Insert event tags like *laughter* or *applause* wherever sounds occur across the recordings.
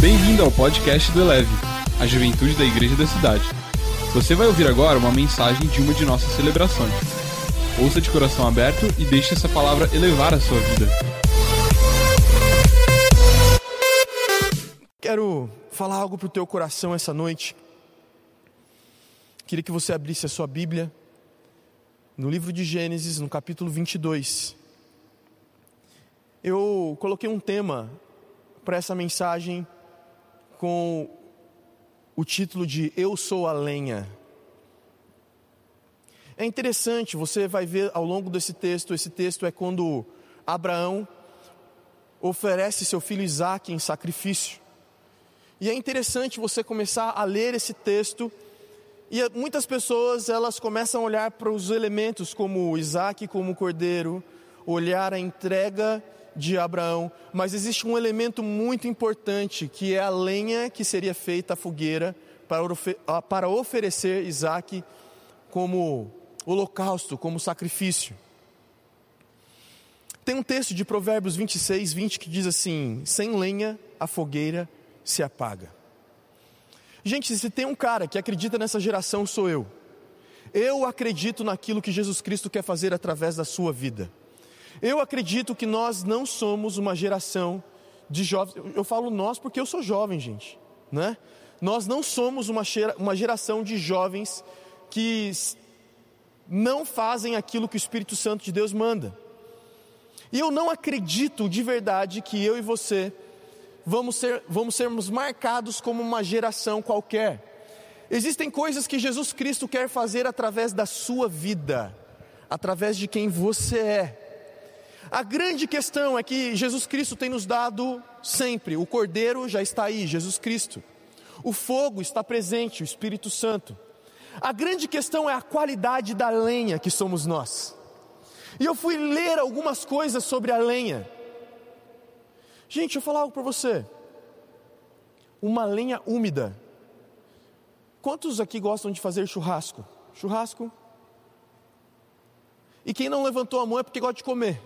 Bem-vindo ao podcast do Eleve, a juventude da igreja da cidade. Você vai ouvir agora uma mensagem de uma de nossas celebrações. Ouça de coração aberto e deixe essa palavra elevar a sua vida. Quero falar algo para o teu coração essa noite. Queria que você abrisse a sua Bíblia no livro de Gênesis, no capítulo 22. Eu coloquei um tema para essa mensagem com o título de Eu sou a lenha. É interessante, você vai ver ao longo desse texto, esse texto é quando Abraão oferece seu filho Isaque em sacrifício. E é interessante você começar a ler esse texto e muitas pessoas elas começam a olhar para os elementos como Isaac, como cordeiro, olhar a entrega de Abraão, mas existe um elemento muito importante que é a lenha que seria feita à fogueira para, para oferecer Isaac como holocausto, como sacrifício. Tem um texto de Provérbios 26, 20 que diz assim: sem lenha a fogueira se apaga. Gente, se tem um cara que acredita nessa geração, sou eu. Eu acredito naquilo que Jesus Cristo quer fazer através da sua vida. Eu acredito que nós não somos uma geração de jovens. Eu falo nós porque eu sou jovem, gente, né? Nós não somos uma, uma geração de jovens que não fazem aquilo que o Espírito Santo de Deus manda. E eu não acredito de verdade que eu e você vamos, ser, vamos sermos marcados como uma geração qualquer. Existem coisas que Jesus Cristo quer fazer através da sua vida, através de quem você é. A grande questão é que Jesus Cristo tem nos dado sempre, o Cordeiro já está aí, Jesus Cristo. O fogo está presente, o Espírito Santo. A grande questão é a qualidade da lenha que somos nós. E eu fui ler algumas coisas sobre a lenha. Gente, eu falar algo para você. Uma lenha úmida. Quantos aqui gostam de fazer churrasco? Churrasco? E quem não levantou a mão é porque gosta de comer.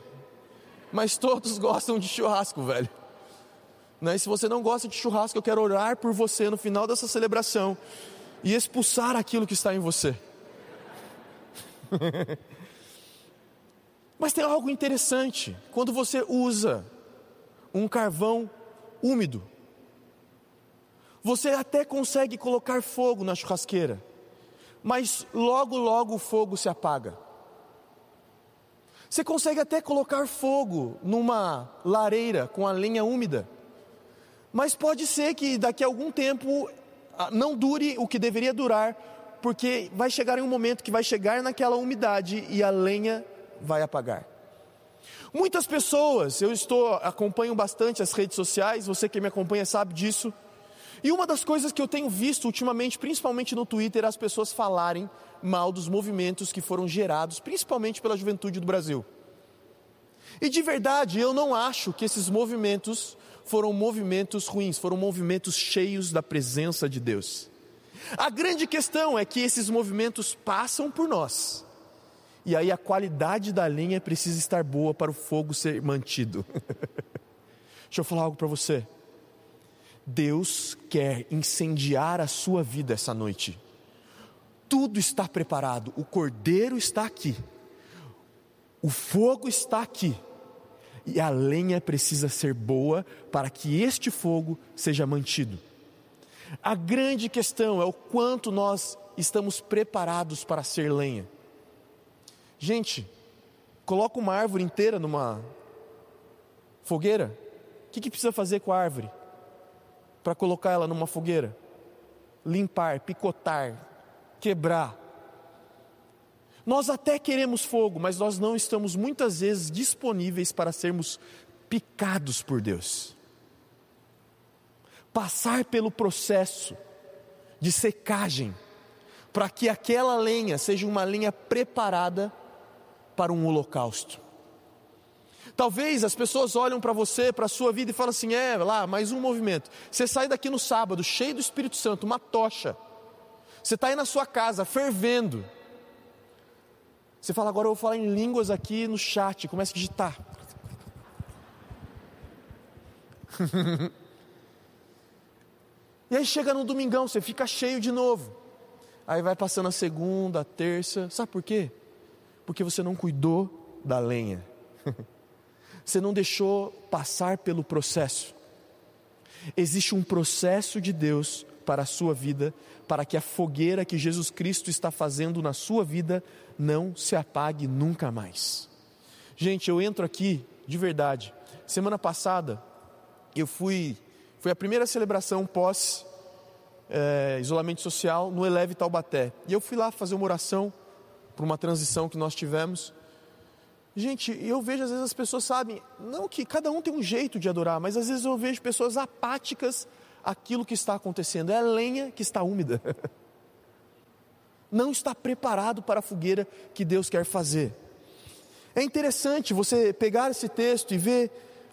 Mas todos *laughs* gostam de churrasco, velho. Né? Se você não gosta de churrasco, eu quero orar por você no final dessa celebração e expulsar aquilo que está em você. *laughs* Mas tem algo interessante. Quando você usa um carvão úmido. Você até consegue colocar fogo na churrasqueira, mas logo, logo o fogo se apaga. Você consegue até colocar fogo numa lareira com a lenha úmida, mas pode ser que daqui a algum tempo ah, não dure o que deveria durar, porque vai chegar em um momento que vai chegar naquela umidade e a lenha vai apagar. Muitas pessoas, eu estou acompanho bastante as redes sociais, você que me acompanha sabe disso. E uma das coisas que eu tenho visto ultimamente, principalmente no Twitter, é as pessoas falarem mal dos movimentos que foram gerados, principalmente pela juventude do Brasil. E de verdade, eu não acho que esses movimentos foram movimentos ruins, foram movimentos cheios da presença de Deus. A grande questão é que esses movimentos passam por nós e aí a qualidade da lenha precisa estar boa para o fogo ser mantido. *laughs* Deixa eu falar algo para você. Deus quer incendiar a sua vida essa noite. Tudo está preparado, o cordeiro está aqui, o fogo está aqui, e a lenha precisa ser boa para que este fogo seja mantido. A grande questão é o quanto nós estamos preparados para ser lenha. Gente, coloca uma árvore inteira numa fogueira. O que, que precisa fazer com a árvore para colocar ela numa fogueira? Limpar, picotar, quebrar. Nós até queremos fogo, mas nós não estamos muitas vezes disponíveis para sermos picados por Deus. Passar pelo processo de secagem, para que aquela lenha seja uma lenha preparada para um holocausto. Talvez as pessoas olham para você, para a sua vida e falam assim: é, lá, mais um movimento. Você sai daqui no sábado, cheio do Espírito Santo, uma tocha. Você está aí na sua casa, fervendo. Você fala, agora eu vou falar em línguas aqui no chat, começa a digitar. *laughs* E aí chega no domingão, você fica cheio de novo. Aí vai passando a segunda, a terça. Sabe por quê? Porque você não cuidou da lenha. *laughs* Você não deixou passar pelo processo. Existe um processo de Deus para a sua vida, para que a fogueira que Jesus Cristo está fazendo na sua vida não se apague nunca mais. Gente, eu entro aqui de verdade. Semana passada eu fui, foi a primeira celebração pós é, isolamento social no Eleve Taubaté. E eu fui lá fazer uma oração para uma transição que nós tivemos. Gente, eu vejo às vezes as pessoas sabem, não que cada um tem um jeito de adorar, mas às vezes eu vejo pessoas apáticas àquilo que está acontecendo. É a lenha que está úmida. *laughs* Não está preparado para a fogueira que Deus quer fazer. É interessante você pegar esse texto e ver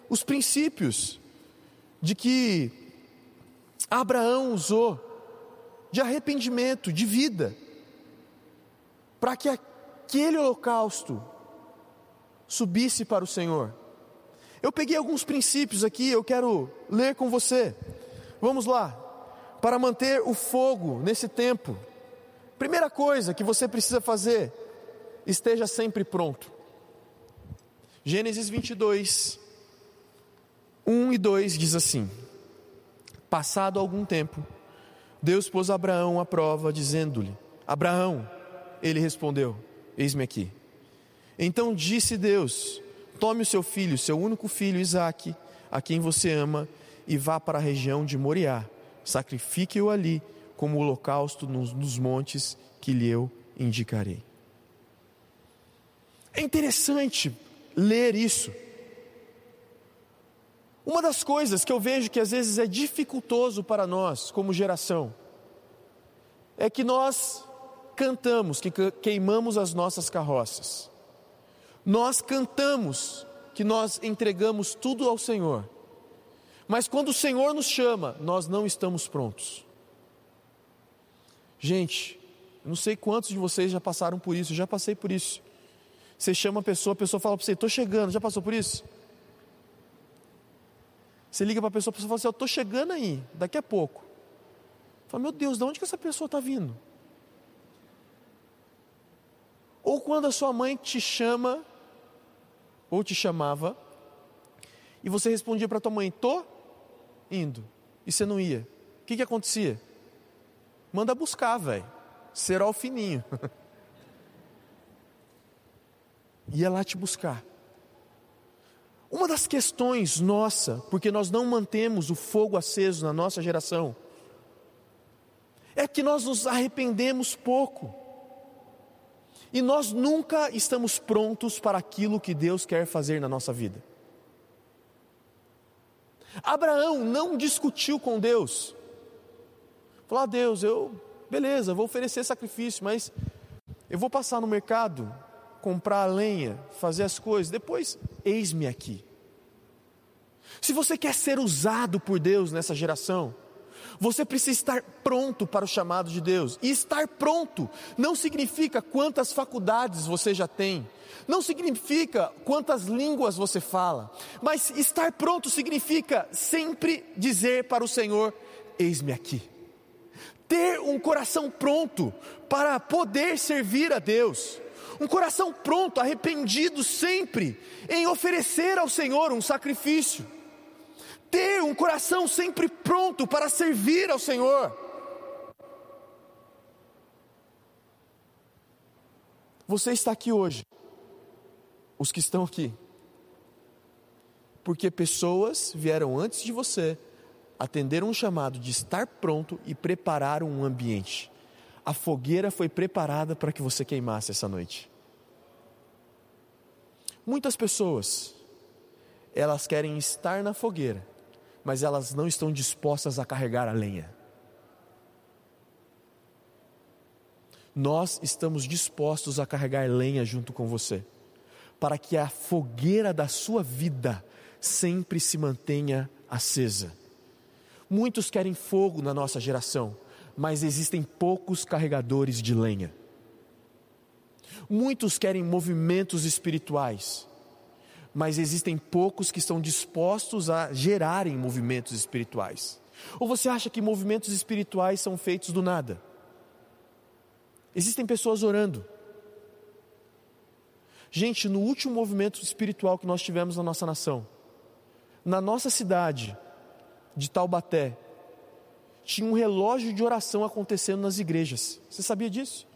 os princípios de que Abraão usou de arrependimento, de vida, para que aquele holocausto subisse para o Senhor. Eu peguei alguns princípios aqui, eu quero ler com você. Vamos lá. Para manter o fogo nesse tempo, primeira coisa que você precisa fazer, esteja sempre pronto. Gênesis 22, 1 e 2 diz assim: Passado algum tempo, Deus pôs Abraão à prova, dizendo-lhe: Abraão, ele respondeu: Eis-me aqui. Então disse Deus: Tome o seu filho, seu único filho Isaque, a quem você ama, e vá para a região de Moriá. Sacrifique-o ali, como holocausto nos, nos montes que lhe eu indicarei. É interessante ler isso. Uma das coisas que eu vejo que às vezes é dificultoso para nós, como geração, é que nós cantamos que queimamos as nossas carroças. Nós cantamos que nós entregamos tudo ao Senhor. Mas quando o Senhor nos chama, nós não estamos prontos. Gente, não sei quantos de vocês já passaram por isso, eu já passei por isso. Você chama a pessoa, a pessoa fala para você: "Estou chegando". Já passou por isso? Você liga para a pessoa, a pessoa fala assim: Eu estou chegando aí, daqui a pouco. Fala, meu Deus, de onde que essa pessoa está vindo? Ou quando a sua mãe te chama, ou te chamava, e você respondia para tua mãe: Tô indo, e você não ia. O que, que acontecia? Manda buscar, velho. Será o fininho. *laughs* ia lá te buscar. Uma das questões nossa, porque nós não mantemos o fogo aceso na nossa geração, é que nós nos arrependemos pouco. E nós nunca estamos prontos para aquilo que Deus quer fazer na nossa vida. Abraão não discutiu com Deus. Falou: ah, Deus, eu, beleza, vou oferecer sacrifício, mas eu vou passar no mercado, comprar a lenha, fazer as coisas, depois, eis-me aqui. Se você quer ser usado por Deus nessa geração, você precisa estar pronto para o chamado de Deus. E estar pronto não significa quantas faculdades você já tem, não significa quantas línguas você fala, mas estar pronto significa sempre dizer para o Senhor: Eis-me aqui. Ter um coração pronto para poder servir a Deus um coração pronto, arrependido sempre em oferecer ao Senhor um sacrifício, ter um coração sempre pronto para servir ao Senhor. Você está aqui hoje, os que estão aqui, porque pessoas vieram antes de você, atenderam um chamado de estar pronto e prepararam um ambiente. A fogueira foi preparada para que você queimasse essa noite. Muitas pessoas, elas querem estar na fogueira, mas elas não estão dispostas a carregar a lenha. Nós estamos dispostos a carregar lenha junto com você, para que a fogueira da sua vida sempre se mantenha acesa. Muitos querem fogo na nossa geração, mas existem poucos carregadores de lenha. Muitos querem movimentos espirituais, mas existem poucos que estão dispostos a gerarem movimentos espirituais. Ou você acha que movimentos espirituais são feitos do nada? Existem pessoas orando. Gente, no último movimento espiritual que nós tivemos na nossa nação, na nossa cidade de Taubaté, tinha um relógio de oração acontecendo nas igrejas. Você sabia disso?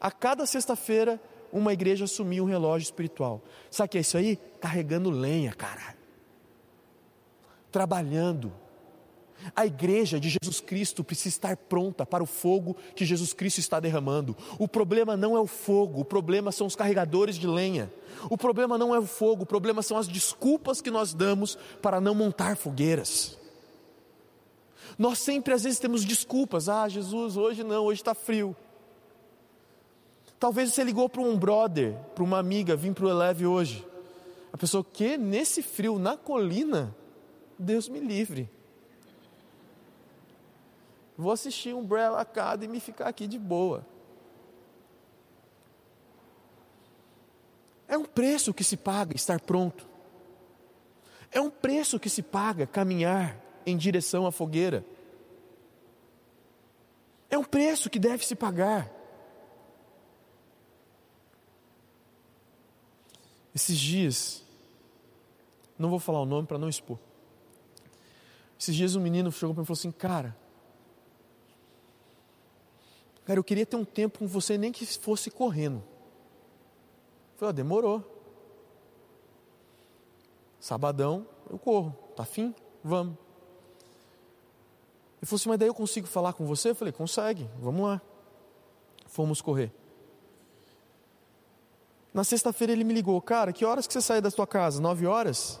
A cada sexta-feira, uma igreja assumia um relógio espiritual. Sabe o que é isso aí? Carregando lenha, cara. Trabalhando. A igreja de Jesus Cristo precisa estar pronta para o fogo que Jesus Cristo está derramando. O problema não é o fogo, o problema são os carregadores de lenha. O problema não é o fogo, o problema são as desculpas que nós damos para não montar fogueiras. Nós sempre às vezes temos desculpas. Ah, Jesus, hoje não, hoje está frio. Talvez você ligou para um brother, para uma amiga, vim para o Eleve hoje. A pessoa, que nesse frio, na colina, Deus me livre. Vou assistir um Umbrella Academy e ficar aqui de boa. É um preço que se paga estar pronto. É um preço que se paga caminhar em direção à fogueira. É um preço que deve se pagar. Esses dias, não vou falar o nome para não expor. Esses dias um menino chegou para mim e falou assim: Cara, cara, eu queria ter um tempo com você, nem que fosse correndo. Eu falei: oh, Demorou. Sabadão, eu corro. Tá afim? Vamos. Ele falou assim: Mas daí eu consigo falar com você? Eu falei: Consegue, vamos lá. Fomos correr. Na sexta-feira ele me ligou: Cara, que horas que você sai da sua casa? Nove horas?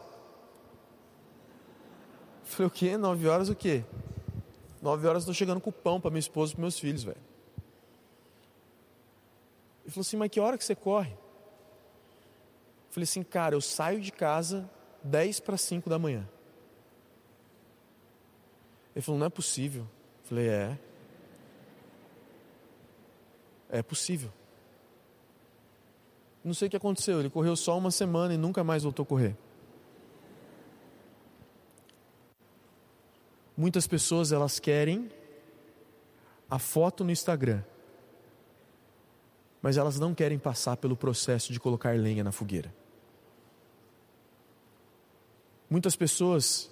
Eu falei: O quê? Nove horas o quê? Nove horas eu estou chegando com pão para minha esposa e para meus filhos, velho. Ele falou assim: Mas que hora que você corre? Eu falei assim: Cara, eu saio de casa dez para cinco da manhã. Ele falou: Não é possível. Eu falei: É. É possível. Não sei o que aconteceu. Ele correu só uma semana e nunca mais voltou a correr. Muitas pessoas elas querem a foto no Instagram, mas elas não querem passar pelo processo de colocar lenha na fogueira. Muitas pessoas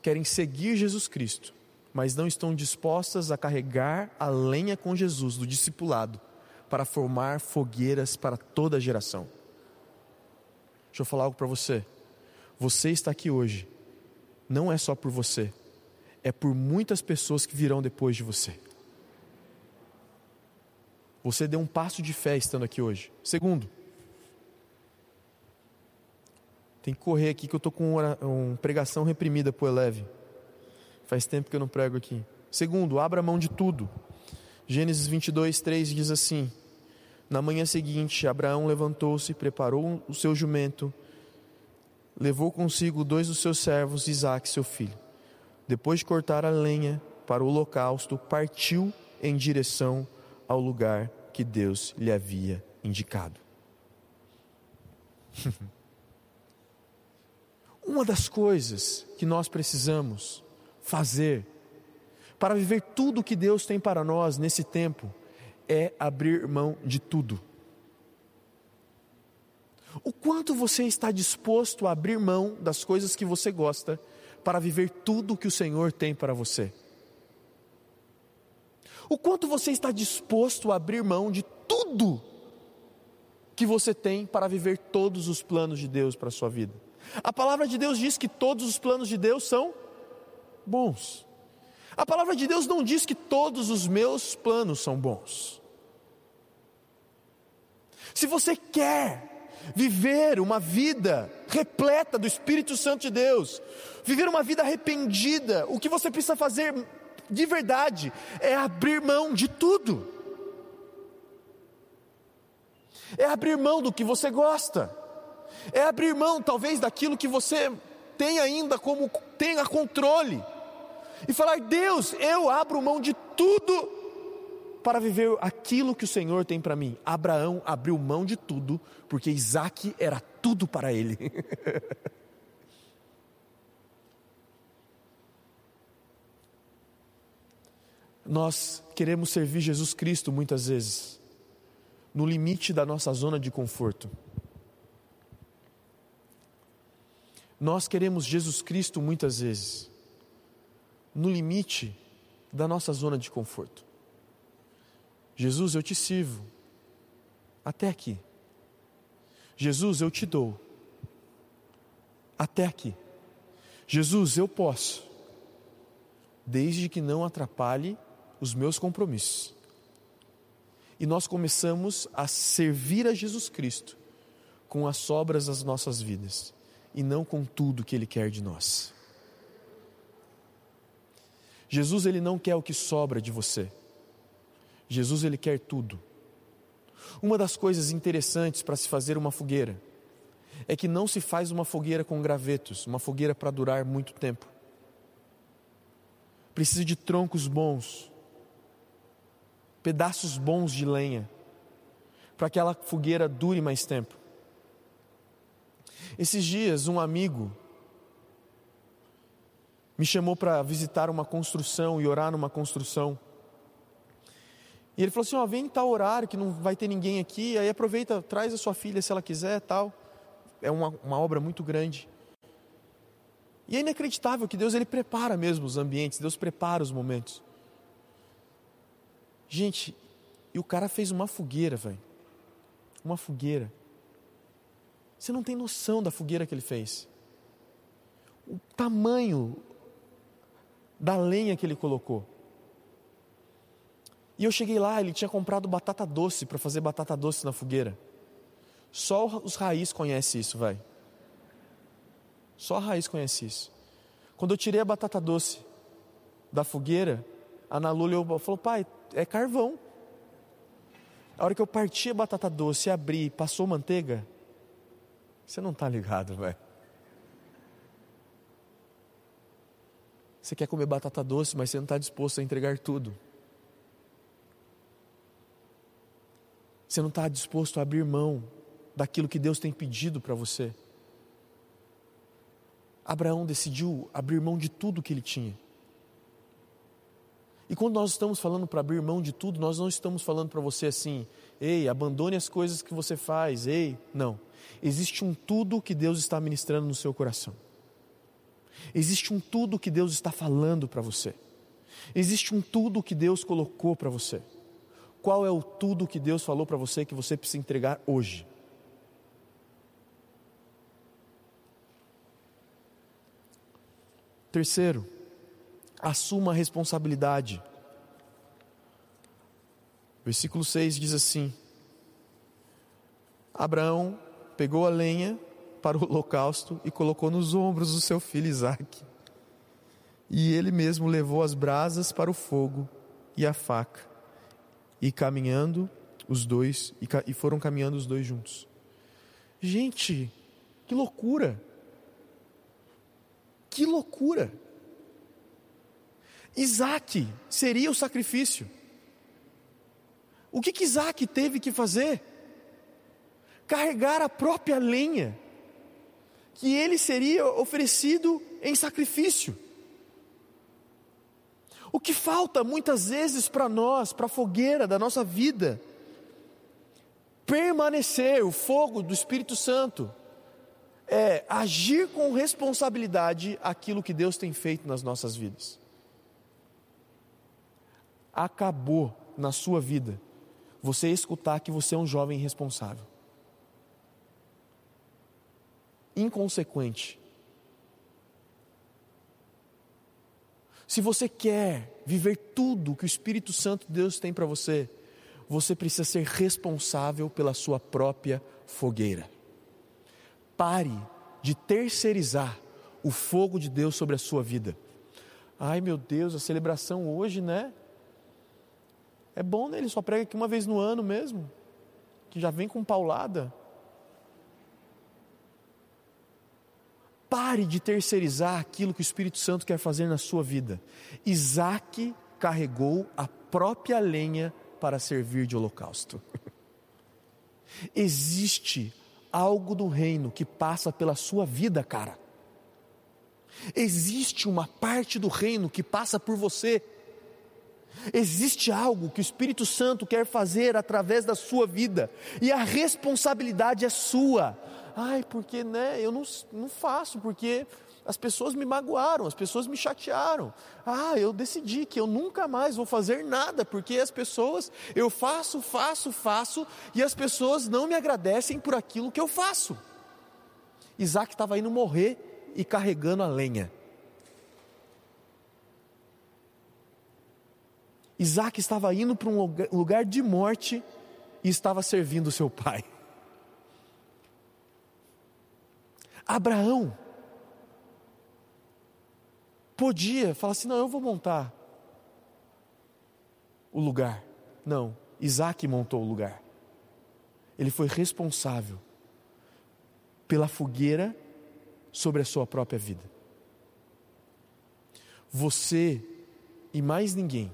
querem seguir Jesus Cristo, mas não estão dispostas a carregar a lenha com Jesus do discipulado para formar fogueiras para toda a geração. Deixa eu falar algo para você. Você está aqui hoje, não é só por você, é por muitas pessoas que virão depois de você. Você deu um passo de fé estando aqui hoje. Segundo, tem que correr aqui que eu estou com uma, uma pregação reprimida o Eleve. Faz tempo que eu não prego aqui. Segundo, abra mão de tudo. Gênesis 22, 3 diz assim: Na manhã seguinte, Abraão levantou-se, preparou o seu jumento, levou consigo dois dos seus servos, Isaque, seu filho. Depois de cortar a lenha para o holocausto, partiu em direção ao lugar que Deus lhe havia indicado. *laughs* Uma das coisas que nós precisamos fazer para viver tudo o que Deus tem para nós nesse tempo é abrir mão de tudo. O quanto você está disposto a abrir mão das coisas que você gosta para viver tudo o que o Senhor tem para você? O quanto você está disposto a abrir mão de tudo que você tem para viver todos os planos de Deus para a sua vida? A palavra de Deus diz que todos os planos de Deus são bons. A palavra de Deus não diz que todos os meus planos são bons. Se você quer viver uma vida repleta do Espírito Santo de Deus, viver uma vida arrependida, o que você precisa fazer de verdade é abrir mão de tudo. É abrir mão do que você gosta. É abrir mão talvez daquilo que você tem ainda como tenha controle e falar: Deus, eu abro mão de tudo para viver aquilo que o Senhor tem para mim. Abraão abriu mão de tudo, porque Isaac era tudo para ele. *laughs* Nós queremos servir Jesus Cristo muitas vezes, no limite da nossa zona de conforto. Nós queremos Jesus Cristo muitas vezes, no limite da nossa zona de conforto. Jesus, eu te sirvo, até aqui. Jesus, eu te dou, até aqui. Jesus, eu posso, desde que não atrapalhe os meus compromissos. E nós começamos a servir a Jesus Cristo com as sobras das nossas vidas e não com tudo que Ele quer de nós. Jesus, Ele não quer o que sobra de você. Jesus, Ele quer tudo. Uma das coisas interessantes para se fazer uma fogueira é que não se faz uma fogueira com gravetos, uma fogueira para durar muito tempo. Precisa de troncos bons, pedaços bons de lenha, para que aquela fogueira dure mais tempo. Esses dias, um amigo me chamou para visitar uma construção e orar numa construção. E ele falou assim: ó, vem em tal horário que não vai ter ninguém aqui, aí aproveita, traz a sua filha se ela quiser tal. É uma, uma obra muito grande. E é inacreditável que Deus ele prepara mesmo os ambientes, Deus prepara os momentos. Gente, e o cara fez uma fogueira, velho. Uma fogueira. Você não tem noção da fogueira que ele fez. O tamanho da lenha que ele colocou. E eu cheguei lá, ele tinha comprado batata doce para fazer batata doce na fogueira. Só os raiz conhecem isso, vai. Só a raiz conhece isso. Quando eu tirei a batata doce da fogueira, a Ana Lula falou: pai, é carvão. A hora que eu parti a batata doce, abri, passou manteiga, você não está ligado, velho. Você quer comer batata doce, mas você não está disposto a entregar tudo. Você não está disposto a abrir mão daquilo que Deus tem pedido para você. Abraão decidiu abrir mão de tudo que ele tinha. E quando nós estamos falando para abrir mão de tudo, nós não estamos falando para você assim, ei, abandone as coisas que você faz, ei, não existe um tudo que Deus está ministrando no seu coração. Existe um tudo que Deus está falando para você. Existe um tudo que Deus colocou para você. Qual é o tudo que Deus falou para você que você precisa entregar hoje? Terceiro, assuma a responsabilidade. Versículo 6 diz assim: Abraão pegou a lenha para o holocausto e colocou nos ombros do seu filho Isaque. E ele mesmo levou as brasas para o fogo e a faca. E caminhando os dois, e foram caminhando os dois juntos. Gente, que loucura! Que loucura! Isaac seria o sacrifício. O que, que Isaac teve que fazer? carregar a própria lenha, que ele seria oferecido em sacrifício. O que falta muitas vezes para nós, para a fogueira da nossa vida, permanecer o fogo do Espírito Santo, é agir com responsabilidade aquilo que Deus tem feito nas nossas vidas. Acabou na sua vida você escutar que você é um jovem irresponsável. inconsequente. Se você quer viver tudo que o Espírito Santo de Deus tem para você, você precisa ser responsável pela sua própria fogueira. Pare de terceirizar o fogo de Deus sobre a sua vida. Ai meu Deus, a celebração hoje, né? É bom, né? Ele só prega aqui uma vez no ano mesmo, que já vem com paulada. Pare de terceirizar aquilo que o Espírito Santo quer fazer na sua vida. Isaac carregou a própria lenha para servir de holocausto. *laughs* Existe algo do reino que passa pela sua vida, cara. Existe uma parte do reino que passa por você. Existe algo que o Espírito Santo quer fazer através da sua vida, e a responsabilidade é sua. Ai, porque né, eu não, não faço, porque as pessoas me magoaram, as pessoas me chatearam. Ah, eu decidi que eu nunca mais vou fazer nada, porque as pessoas, eu faço, faço, faço, e as pessoas não me agradecem por aquilo que eu faço. Isaac estava indo morrer e carregando a lenha. Isaac estava indo para um lugar de morte e estava servindo seu pai. Abraão podia falar assim: não, eu vou montar o lugar. Não, Isaac montou o lugar. Ele foi responsável pela fogueira sobre a sua própria vida. Você e mais ninguém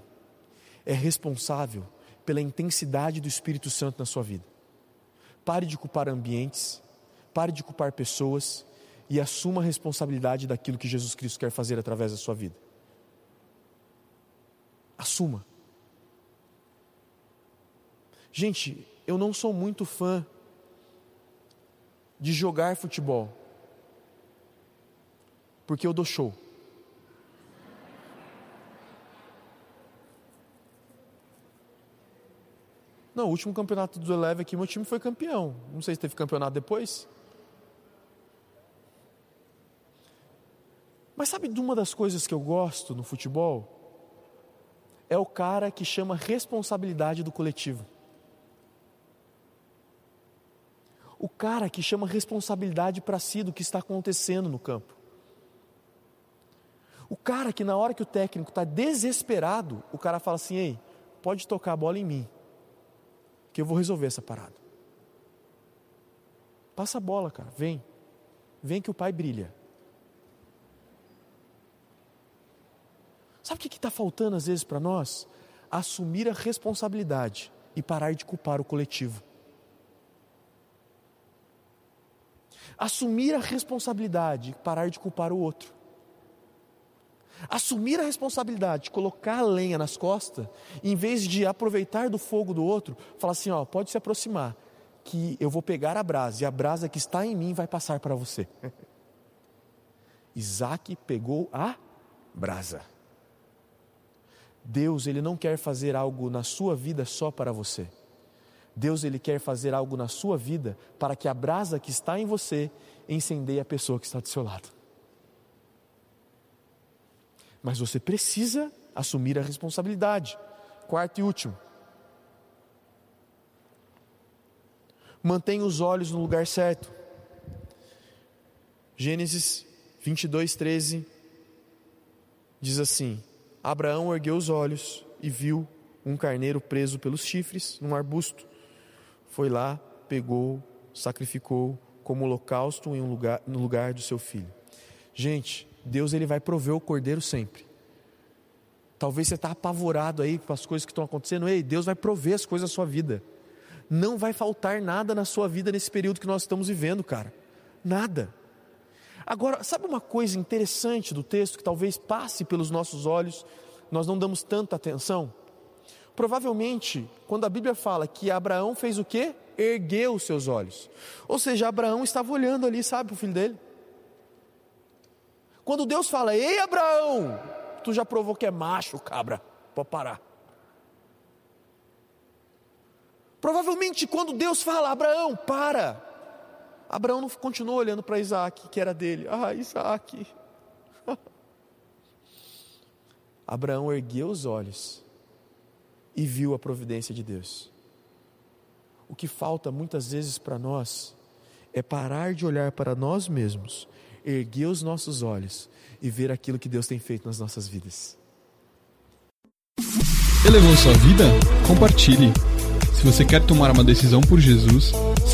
é responsável pela intensidade do Espírito Santo na sua vida. Pare de culpar ambientes, pare de culpar pessoas e assuma a responsabilidade daquilo que Jesus Cristo quer fazer através da sua vida. Assuma. Gente, eu não sou muito fã de jogar futebol, porque eu dou show. Não, o último campeonato do Eleve aqui, meu time foi campeão. Não sei se teve campeonato depois. Mas sabe de uma das coisas que eu gosto no futebol? É o cara que chama responsabilidade do coletivo. O cara que chama responsabilidade para si do que está acontecendo no campo. O cara que na hora que o técnico está desesperado, o cara fala assim: ei, pode tocar a bola em mim que eu vou resolver essa parada. Passa a bola, cara, vem. Vem que o pai brilha. Sabe o que está faltando às vezes para nós? Assumir a responsabilidade e parar de culpar o coletivo. Assumir a responsabilidade e parar de culpar o outro. Assumir a responsabilidade, colocar a lenha nas costas, em vez de aproveitar do fogo do outro, falar assim: ó, pode se aproximar, que eu vou pegar a brasa e a brasa que está em mim vai passar para você. *laughs* Isaac pegou a brasa. Deus, ele não quer fazer algo na sua vida só para você. Deus, ele quer fazer algo na sua vida para que a brasa que está em você incendeie a pessoa que está do seu lado. Mas você precisa assumir a responsabilidade. Quarto e último. Mantenha os olhos no lugar certo. Gênesis 22, 13 diz assim: Abraão ergueu os olhos e viu um carneiro preso pelos chifres num arbusto. Foi lá, pegou, sacrificou como holocausto em um lugar, no lugar do seu filho. Gente, Deus ele vai prover o cordeiro sempre. Talvez você está apavorado aí com as coisas que estão acontecendo. Ei, Deus vai prover as coisas da sua vida. Não vai faltar nada na sua vida nesse período que nós estamos vivendo, cara. Nada. Agora, sabe uma coisa interessante do texto que talvez passe pelos nossos olhos, nós não damos tanta atenção? Provavelmente, quando a Bíblia fala que Abraão fez o quê? Ergueu os seus olhos. Ou seja, Abraão estava olhando ali, sabe, para o filho dele. Quando Deus fala, ei Abraão, tu já provou que é macho, cabra, pode parar. Provavelmente quando Deus fala, Abraão, para. Abraão não continuou olhando para Isaac, que era dele. Ah, Isaac. *laughs* Abraão ergueu os olhos e viu a providência de Deus. O que falta muitas vezes para nós é parar de olhar para nós mesmos erguer os nossos olhos e ver aquilo que Deus tem feito nas nossas vidas. Elevou sua vida? Compartilhe. Se você quer tomar uma decisão por Jesus,